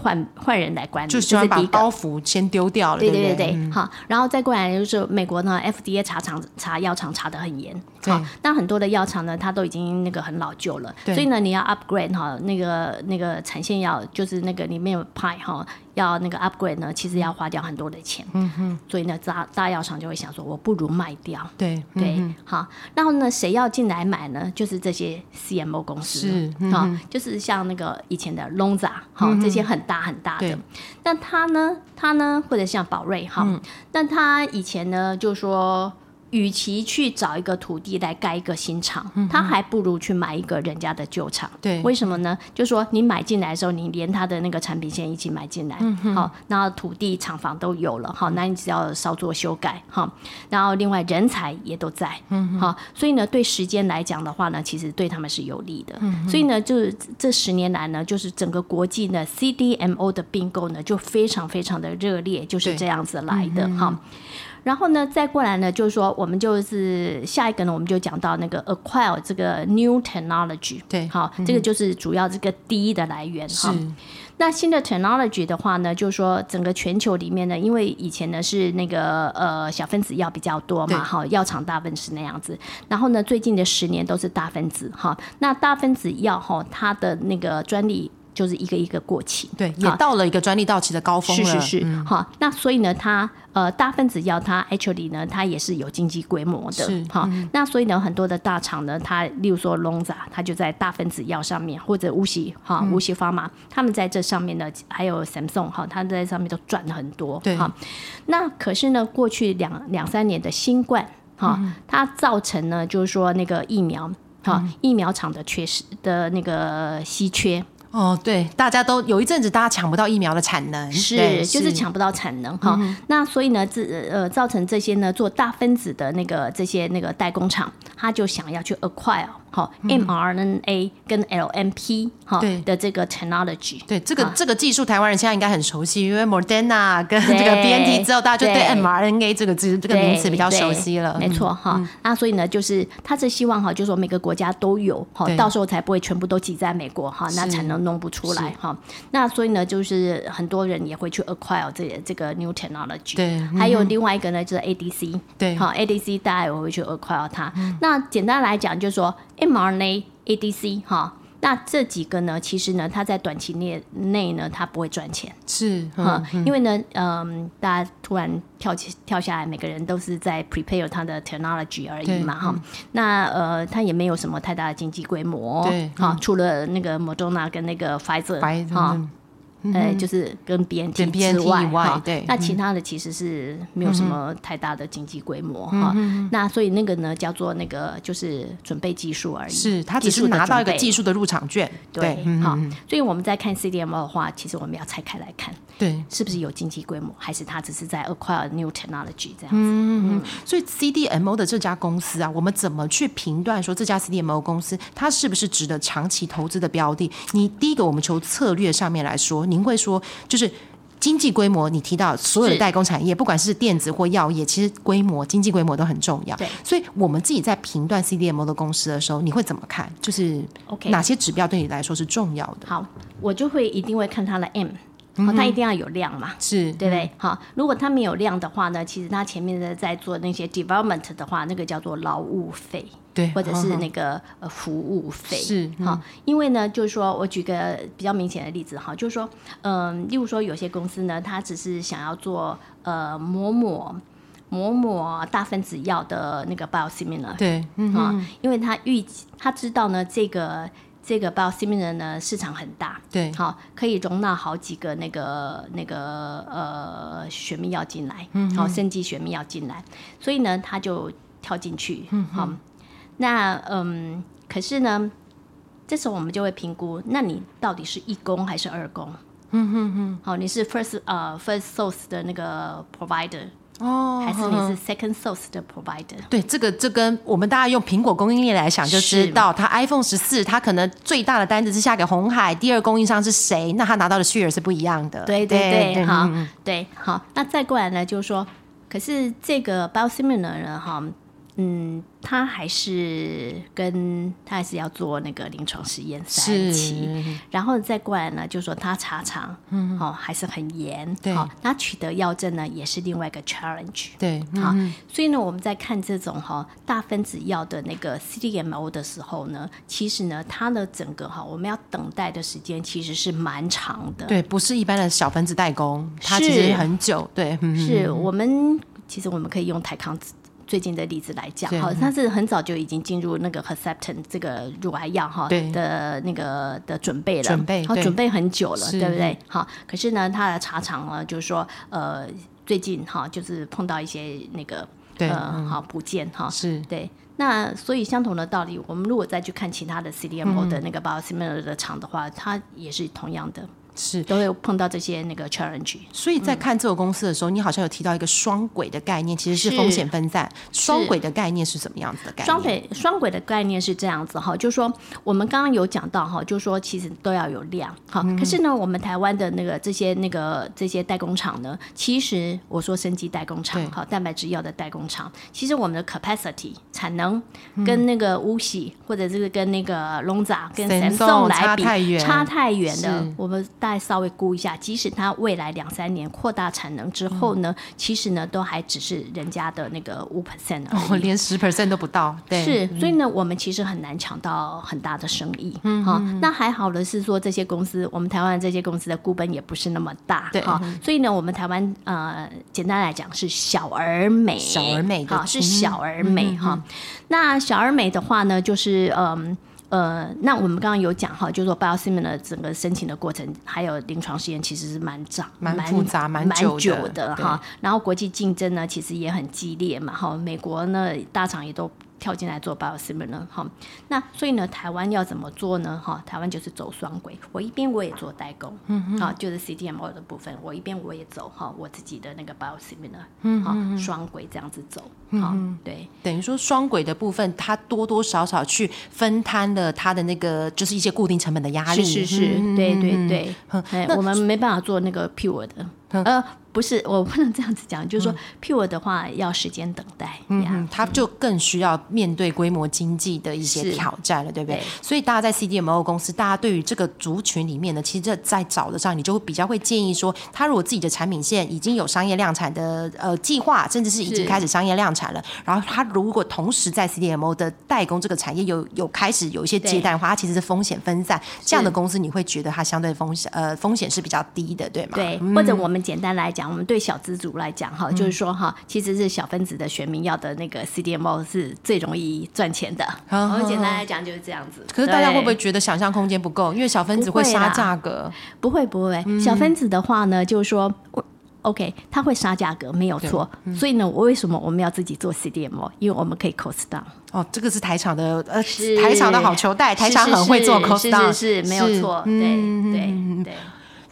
Speaker 2: 换换人来管理，
Speaker 1: 就喜欢把
Speaker 2: 这是第一个。
Speaker 1: 包袱先丢掉了，
Speaker 2: 对
Speaker 1: 对
Speaker 2: 对对？对，好，然后再过来就是美国呢，FDA 查厂查药厂查的很严，好，那很多的药厂呢，它都已经那个很老旧了，所以呢，你要 upgrade 哈，那个那个产线要就是那个里面有 p i 哈，要那个 upgrade 呢，其实要花掉很多的钱，嗯哼，所以呢，炸炸药厂就会想说，我不如卖掉。
Speaker 1: 对
Speaker 2: 对，好，然后呢，谁要进来买呢？就是这些 CMO 公司，
Speaker 1: 是嗯
Speaker 2: 好、就是像那个以前的 Lonza，哈、这些很大很大的
Speaker 1: 对。
Speaker 2: 那他呢，他呢，或者像宝瑞，哈、
Speaker 1: 嗯
Speaker 2: 那他以前呢，就说。与其去找一个土地来盖一个新厂，他还不如去买一个人家的旧厂。
Speaker 1: 嗯对。
Speaker 2: 为什么呢？就说你买进来的时候，你连他的那个产品线一起买进来，
Speaker 1: 嗯
Speaker 2: 好，然后土地、厂房都有了，好，那你只要稍作修改，哈，然后另外人才也都在，嗯，好，所以呢，对时间来讲的话呢，其实对他们是有利的，
Speaker 1: 嗯
Speaker 2: 所以呢，就是这十年来呢，就是整个国际呢 CDMO 的并购呢，就非常非常的热烈，就是这样子来的，哈。然后呢，再过来呢，就是说，我们就是下一个呢，我们就讲到那个 acquire 这个 new technology，
Speaker 1: 对
Speaker 2: 好，这个就是主要这个第一的来源哈。
Speaker 1: 是
Speaker 2: 那新的 technology 的话呢，就是说整个全球里面呢，因为以前呢是那个呃小分子药比较多嘛，哈，药厂大分子那样子。然后呢，最近的十年都是大分子哈。那大分子药哈，它的那个专利就是一个一个过期。
Speaker 1: 对，也到了一个专利到期的高峰
Speaker 2: 是
Speaker 1: 了，
Speaker 2: 是。是，好、那所以呢，它呃大分子药它 actually 呢，它也是有经济规模的。
Speaker 1: 是，
Speaker 2: 好、那所以呢，很多的大厂呢，它例如说 Lonza，它就在大分子药上面，或者无锡哈无锡方嘛，他们在这上面呢，还有 Samsung 哈，它在上面都赚了很多，
Speaker 1: 对。
Speaker 2: 哈。那可是呢，过去两两三年的新冠哈，它造成呢，就是说那个疫苗。哈，疫苗厂的缺失的那个稀缺，
Speaker 1: 哦，对，大家都有一阵子大家抢不到疫苗的产能，
Speaker 2: 是，就是抢不到产能哈。那所以呢，这呃造成这些呢做大分子的那个这些那个代工厂，他就想要去 acquire 哈 mRNA 跟 LNP 哈
Speaker 1: 对
Speaker 2: 的这个 technology。
Speaker 1: 对这个、
Speaker 2: 啊
Speaker 1: 这个技术，台湾人现在应该很熟悉，因为 Moderna 跟
Speaker 2: 对
Speaker 1: 这个 BNT 之后，大家就对
Speaker 2: 对
Speaker 1: mRNA 这个字这个名词比较熟悉了。
Speaker 2: 对没错哈。那所以呢，就是他是希望哈，就是说每个国家都有哈，到时候才不会全部都挤在美国哈，那才能弄不出来哈。那所以呢，就是很多人也会去 acquire 这这个 new technology。
Speaker 1: 对
Speaker 2: 还有另外一个呢，就是 ADC。
Speaker 1: 对
Speaker 2: 好，ADC 大家也会去 acquire 它。那简单来讲，就是说 mRNA、ADC 哈。那这几个呢，其实呢，它在短期内内呢，它不会赚钱。
Speaker 1: 是，
Speaker 2: 哈、
Speaker 1: 嗯，
Speaker 2: 因为呢，嗯，大家突然跳起跳下来，每个人都是在 prepare 它的 technology 而已嘛，哈、那呃，它也没有什么太大的经济规模，
Speaker 1: 对
Speaker 2: 哈、除了那个 Moderna 跟那个 Pfizer，
Speaker 1: 白
Speaker 2: 哈、
Speaker 1: 嗯
Speaker 2: 呃，就是跟 BNT 之外哈
Speaker 1: 对
Speaker 2: 那其他的其实是没有什么太大的经济规模哈。那所以那个呢叫做那个就是准备技术而已，
Speaker 1: 是他只是拿到一个技术的入场券，
Speaker 2: 对，
Speaker 1: 嗯
Speaker 2: 好，所以我们在看 CDMO 的话，其实我们要拆开来看，
Speaker 1: 对，
Speaker 2: 是不是有经济规模，还是它只是在 acquire new technology 这样子。
Speaker 1: 嗯嗯所以 CDMO 的这家公司啊，我们怎么去评断说这家 CDMO 公司它是不是值得长期投资的标的？你第一个，我们从策略上面来说，您会说就是。经济规模，你提到所有的代工产业，不管是电子或药业，其实规模、经济规模都很重要。
Speaker 2: 对
Speaker 1: 所以我们自己在评断 CDMO 的公司的时候，你会怎么看？就是
Speaker 2: OK
Speaker 1: 哪些指标对你来说是重要的？
Speaker 2: 好，我就会一定会看它的 M，好，它一定要有量嘛。
Speaker 1: 是
Speaker 2: 对不对？好，如果它没有量的话呢，其实它前面的在做那些 development 的话，那个叫做劳务费，
Speaker 1: 对，
Speaker 2: 或者是
Speaker 1: 嗯
Speaker 2: 那个呃服务费，
Speaker 1: 是嗯
Speaker 2: 好，因为呢，就是说我举个比较明显的例子哈，就是说，嗯、例如说有些公司呢，它只是想要做呃某某。某某大分子药的那个 biosimilar，
Speaker 1: 对，嗯
Speaker 2: 啊、因为他预计他知道呢，这个这个 biosimilar 呢市场很大，
Speaker 1: 对。
Speaker 2: 好、可以容纳好几个那个那个呃血蜜药进来，嗯，好、生技血蜜药进来，所以呢他就跳进去，嗯，好、那嗯，可是呢，这时候我们就会评估，那你到底是一公还是二公？嗯哼哼，好，你是 first 呃 first source 的那个 provider，
Speaker 1: 哦
Speaker 2: 还是你是 second source 的 provider？
Speaker 1: 对，这个这跟我们大家用苹果供应链来想，就知道它 iPhone 十四，它可能最大的单子是下给红海，第二供应商是谁，那他拿到的 share 是不一样的。
Speaker 2: 对对对，好
Speaker 1: 嗯嗯，
Speaker 2: 对好。那再过来呢，就是说，可是这个 biosimilar 呢，哈，嗯，他还是跟他还是要做那个临床实验三期，然后再过来呢，就是说他查厂，嗯，哦，还是很严，
Speaker 1: 对
Speaker 2: 好，那取得药证呢，也是另外一个 challenge。
Speaker 1: 对，
Speaker 2: 好
Speaker 1: 嗯，
Speaker 2: 所以呢，我们在看这种哈大分子药的那个 CDMO 的时候呢，其实呢，它的整个哈我们要等待的时间其实是蛮长的。
Speaker 1: 对，不是一般的小分子代工，它
Speaker 2: 是
Speaker 1: 其实很久。对，嗯
Speaker 2: 是我们其实我们可以用台康最近的例子来讲，
Speaker 1: 对。
Speaker 2: 哈，它是很早就已经进入那个 Herceptin 这个乳癌药哈的那个的准备了，好
Speaker 1: 准备好
Speaker 2: 准备很久了，对不对？好，可是呢，它的茶厂呢，就是说呃，最近哈就是碰到一些那个
Speaker 1: 对
Speaker 2: 呃
Speaker 1: 嗯。
Speaker 2: 好补件哈，
Speaker 1: 是。
Speaker 2: 对。那所以相同的道理，我们如果再去看其他的 CDMO 的那个 biosimilar 的厂的话，它也是同样的，
Speaker 1: 是。
Speaker 2: 都会碰到这些那个 challenge。
Speaker 1: 所以在看这个公司的时候，你好像有提到一个双轨的概念，其实是
Speaker 2: 是
Speaker 1: 风险分散。双轨的概念是什么样子的概念？
Speaker 2: 双轨双轨的概念是这样子哈，就是说我们刚刚有讲到哈，就是说其实都要有量哈。
Speaker 1: 嗯
Speaker 2: 可是呢，我们台湾的那个这些那个这些代工厂呢，其实我说升级代工厂
Speaker 1: 对
Speaker 2: 哈，蛋白质药的代工厂，其实我们的 capacity 产能跟那个乌喜、或者是跟那个龙扎跟
Speaker 1: Samsung
Speaker 2: Samsung 来比
Speaker 1: 差太远
Speaker 2: 差太远的，我们大概稍微估一下，即使它未来两三年扩大产能之后呢，其实呢都还只是人家的那个五 percent。
Speaker 1: 哦，连十 percent 都不到。对，
Speaker 2: 是，所以呢，我们其实很难抢到很大的生意。嗯，好，那还好的是说这些公司，我们台湾这些公司的股本也不是那么大，
Speaker 1: 对
Speaker 2: 哈，所以呢，我们台湾呃，简单来讲是小而美，
Speaker 1: 小而美的
Speaker 2: 好是
Speaker 1: 嗯
Speaker 2: 小而美哈。那小而美的话呢，就是嗯。呃，那我们刚刚有讲哈，就是说 biosimilar 整个申请的过程，还有临床试验，其实是蛮长、
Speaker 1: 蛮复杂蛮
Speaker 2: 蛮
Speaker 1: 久的
Speaker 2: 哈。然后国际竞争呢，其实也很激烈嘛，哈。美国呢，大厂也都跳进来做 biosimilar 哈。那所以呢，台湾要怎么做呢？哈，台湾就是走双轨，我一边我也做代工，嗯啊，就是 CDMO 的部分，我一边我也走哈，我自己的那个 biosimilar，嗯好，双轨这样子走，好，对。
Speaker 1: 等于说双轨的部分，它多多少少去分摊了它的那个就是一些固定成本的压力。
Speaker 2: 是是是，
Speaker 1: 嗯
Speaker 2: 对对对，哎我们没办法做那个 pure 的，呃，不是，我不能这样子讲，就是说 pure 的话要时间等待，呀。
Speaker 1: 嗯，他就更需要面对规模经济的一些挑战了，对不对？
Speaker 2: 对。
Speaker 1: 所以大家在 CDMO 公司，大家对于这个族群里面呢，其实这在找的上，你就会比较会建议说，他如果自己的产品线已经有商业量产的呃计划，甚至是已经开始商业量产了，然后他如果同时在 CDMO 的代工这个产业有有开始有一些接单的话，它其实是风险分散，这样的公司你会觉得它相对风险呃风险是比较低的，对吗？
Speaker 2: 对，或者我们们简单来讲，我们对小资族来讲哈，就是说哈，其实是小分子的选民要的那个 CDMO 是最容易赚钱的。我们简单来讲就是这样子。
Speaker 1: 可是大家会不会觉得想象空间不够？因为小分子会杀价格。
Speaker 2: 不会不会，小分子的话呢，就是说。OK，它会杀价格没有错，所以呢，我为什么我们要自己做 CDMO？因为我们可以 cost down。
Speaker 1: 哦，这个是台厂的呃，台厂的好球带，台厂很会做 cost down，
Speaker 2: 是是没有错，对对对。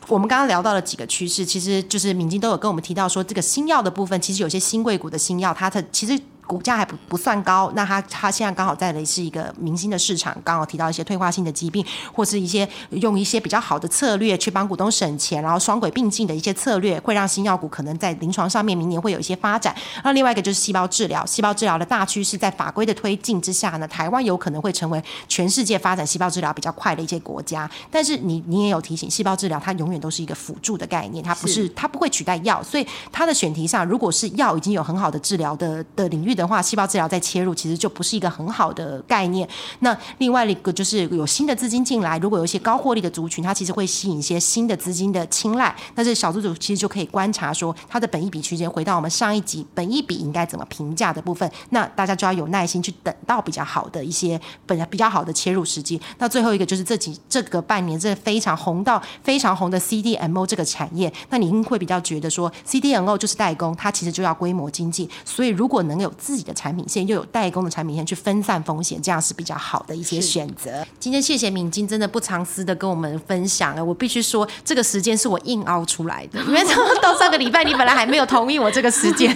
Speaker 1: 我们刚刚聊到了几个趋势，其实就是敏金都有跟我们提到说，这个新药的部分，其实有些新贵股的新药，它的其实。股价还不不算高，那它它现在刚好在的是一个明星的市场，刚好提到一些退化性的疾病，或是一些用一些比较好的策略去帮股东省钱，然后双轨并进的一些策略，会让新药股可能在临床上面明年会有一些发展。那另外一个就是细胞治疗，细胞治疗的大趋势在法规的推进之下呢，台湾有可能会成为全世界发展细胞治疗比较快的一些国家。但是你你也有提醒，细胞治疗它永远都是一个辅助的概念，它不是它不会取代药，所以它的选题上，如果是药已经有很好的治疗的的领域。的话，细胞治疗再切入，其实就不是一个很好的概念。那另外一个就是有新的资金进来，如果有一些高获利的族群，它其实会吸引一些新的资金的青睐。那这小资主其实就可以观察说，它的本一比区间回到我们上一集本一比应该怎么评价的部分。那大家就要有耐心去等到比较好的一些本比较好的切入时机。那最后一个就是这几这个半年这非常红到非常红的 CDMO 这个产业，那你会比较觉得说 CDMO 就是代工，它其实就要规模经济。所以如果能有自己的产品线又有代工的产品线去分散风险，这样是比较好的一些选择。今天谢谢敏金，真的不藏私的跟我们分享了。我必须说，这个时间是我硬凹出来的，因为到上个礼拜你本来还没有同意我这个时间。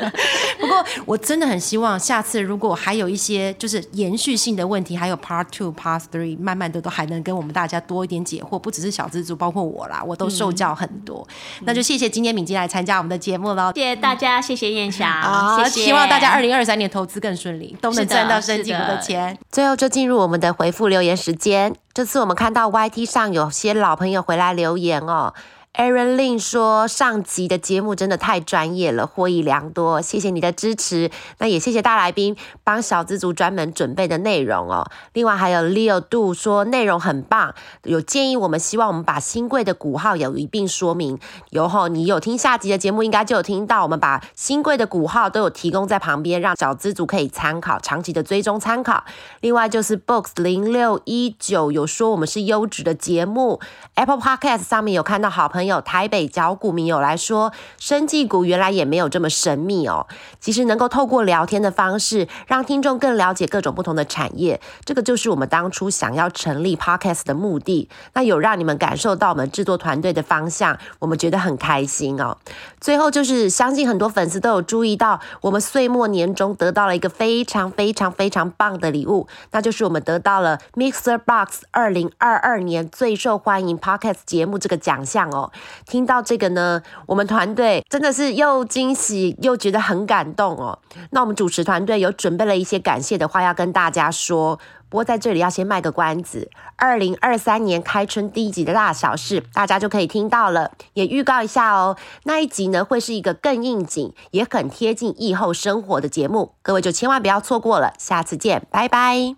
Speaker 1: 不过我真的很希望下次如果还有一些就是延续性的问题，还有 Part Two、Part Three，慢慢的都还能跟我们大家多一点解惑。不只是小蜘蛛，包括我啦，我都受教很多。那就谢谢今天敏金来参加我们的节目喽，
Speaker 2: 谢谢大家，谢谢燕霞，谢谢，
Speaker 1: 希望大家二零二三年投资更顺利，都能赚到生计股的钱。最后就进入我们的回复留言时间。这次我们看到 YT 上有些老朋友回来留言哦。Aaron Lin 说：“上集的节目真的太专业了，获益良多，谢谢你的支持。那也谢谢大来宾帮小资族专门准备的内容哦。另外还有 Leo Do 说内容很棒，有建议我们希望我们把新贵的股号有一并说明。有后你有听下集的节目，应该就有听到我们把新贵的股号都有提供在旁边，让小资族可以参考，长期的追踪参考。另外就是 Books 零六一九有说我们是优质的节目，Apple Podcast 上面有看到好朋。”有台北角股民友来说，生技股原来也没有这么神秘哦。其实能够透过聊天的方式，让听众更了解各种不同的产业，这个就是我们当初想要成立 Podcast 的目的。那有让你们感受到我们制作团队的方向，我们觉得很开心哦。最后就是相信很多粉丝都有注意到，我们岁末年终得到了一个非常非常非常棒的礼物，那就是我们得到了 Mixer Box 二零二二年最受欢迎 Podcast 节目这个奖项哦。听到这个呢，我们团队真的是又惊喜又觉得很感动哦。那我们主持团队有准备了一些感谢的话要跟大家说，不过在这里要先卖个关子，二零二三年开春第一集的大小事，大家就可以听到了。也预告一下哦，那一集呢会是一个更应景也很贴近疫后生活的节目，各位就千万不要错过了。下次见，拜拜。